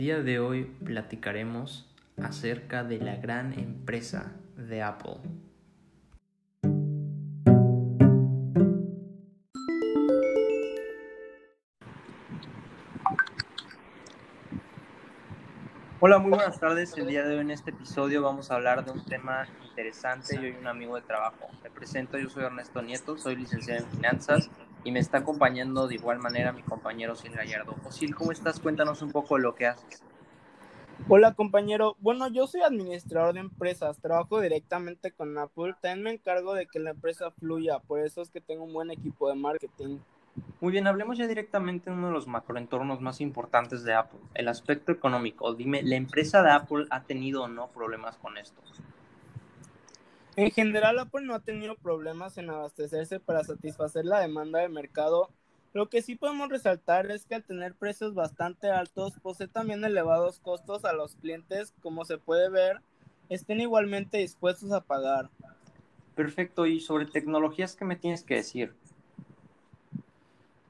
día de hoy platicaremos acerca de la gran empresa de Apple. Hola, muy buenas tardes. El día de hoy en este episodio vamos a hablar de un tema interesante. Yo y un amigo de trabajo. Me presento, yo soy Ernesto Nieto, soy licenciado en finanzas y me está acompañando de igual manera mi compañero Sil Gallardo. Osil, ¿cómo estás? Cuéntanos un poco de lo que haces. Hola compañero, bueno yo soy administrador de empresas, trabajo directamente con Apple, también me encargo de que la empresa fluya, por eso es que tengo un buen equipo de marketing. Muy bien, hablemos ya directamente de uno de los macroentornos más importantes de Apple, el aspecto económico. Dime, ¿la empresa de Apple ha tenido o no problemas con esto? En general, Apple no ha tenido problemas en abastecerse para satisfacer la demanda de mercado. Lo que sí podemos resaltar es que al tener precios bastante altos, posee también elevados costos a los clientes, como se puede ver, estén igualmente dispuestos a pagar. Perfecto, y sobre tecnologías, ¿qué me tienes que decir?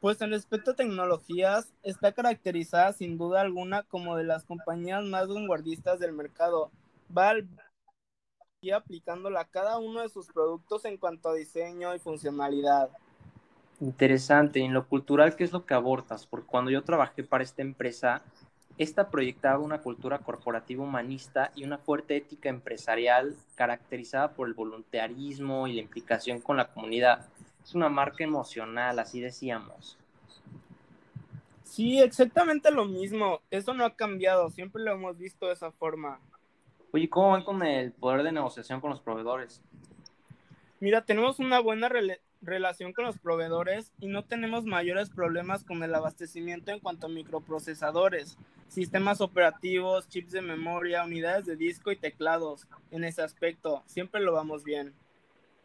Pues en respecto a tecnologías, está caracterizada sin duda alguna como de las compañías más vanguardistas del mercado. Valve y aplicándola a cada uno de sus productos en cuanto a diseño y funcionalidad. Interesante. Y en lo cultural, ¿qué es lo que abortas? Porque cuando yo trabajé para esta empresa, esta proyectaba una cultura corporativa humanista y una fuerte ética empresarial caracterizada por el voluntarismo y la implicación con la comunidad. Es una marca emocional, así decíamos. Sí, exactamente lo mismo. Eso no ha cambiado, siempre lo hemos visto de esa forma. Oye, ¿cómo van con el poder de negociación con los proveedores? Mira, tenemos una buena relación con los proveedores y no tenemos mayores problemas con el abastecimiento en cuanto a microprocesadores, sistemas operativos, chips de memoria, unidades de disco y teclados. En ese aspecto, siempre lo vamos bien.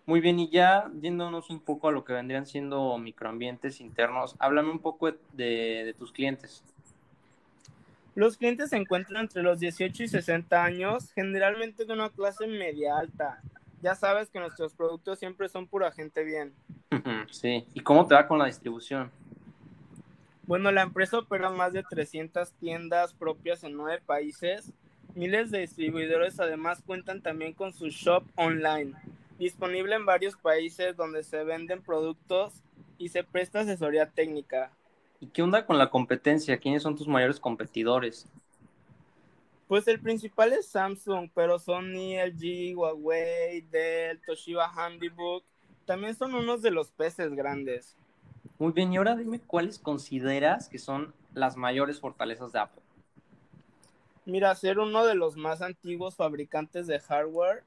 Muy bien, y ya yéndonos un poco a lo que vendrían siendo microambientes internos, háblame un poco de, de, tus clientes. Los clientes se encuentran entre los 18 y 60 años, generalmente de una clase media alta. Ya sabes que nuestros productos siempre son pura gente bien. Sí, ¿y cómo te va con la distribución? Bueno, la empresa opera más de 300 tiendas propias en nueve países. Miles de distribuidores además cuentan también con su shop online disponible en varios países donde se venden productos y se presta asesoría técnica. ¿Y qué onda con la competencia? ¿Quiénes son tus mayores competidores? Pues el principal es Samsung, pero Sony, LG, Huawei, Dell, Toshiba Handybook, también son unos de los peces grandes. Muy bien, y ahora dime cuáles consideras que son las mayores fortalezas de Apple. Mira, ser uno de los más antiguos fabricantes de hardware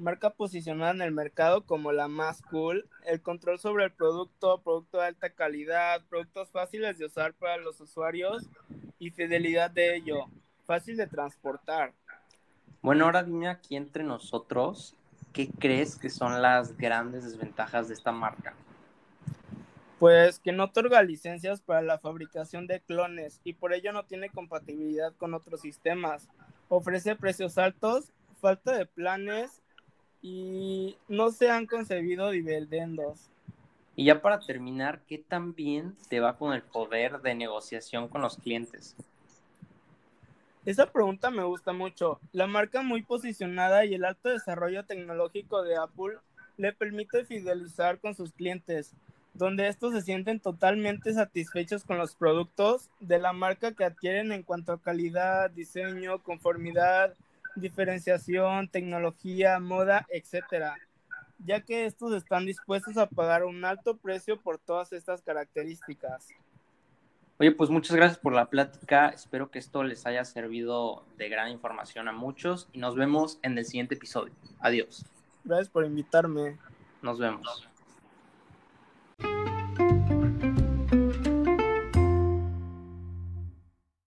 marca posicionada en el mercado como la más cool, el control sobre el producto, producto de alta calidad, productos fáciles de usar para los usuarios y fidelidad de ello, fácil de transportar. Bueno, ahora dime aquí entre nosotros, ¿qué crees que son las grandes desventajas de esta marca? Pues que no otorga licencias para la fabricación de clones y por ello no tiene compatibilidad con otros sistemas. Ofrece precios altos, falta de planes y no se han concebido dividendos. Y ya para terminar, ¿qué tan bien te va con el poder de negociación con los clientes? Esa pregunta me gusta mucho. La marca muy posicionada y el alto desarrollo tecnológico de Apple le permite fidelizar con sus clientes, donde estos se sienten totalmente satisfechos con los productos de la marca que adquieren en cuanto a calidad, diseño, conformidad, diferenciación, tecnología, moda, etcétera, ya que estos están dispuestos a pagar un alto precio por todas estas características. Oye, pues muchas gracias por la plática. Espero que esto les haya servido de gran información a muchos y nos vemos en el siguiente episodio. Adiós. Gracias por invitarme. Nos vemos.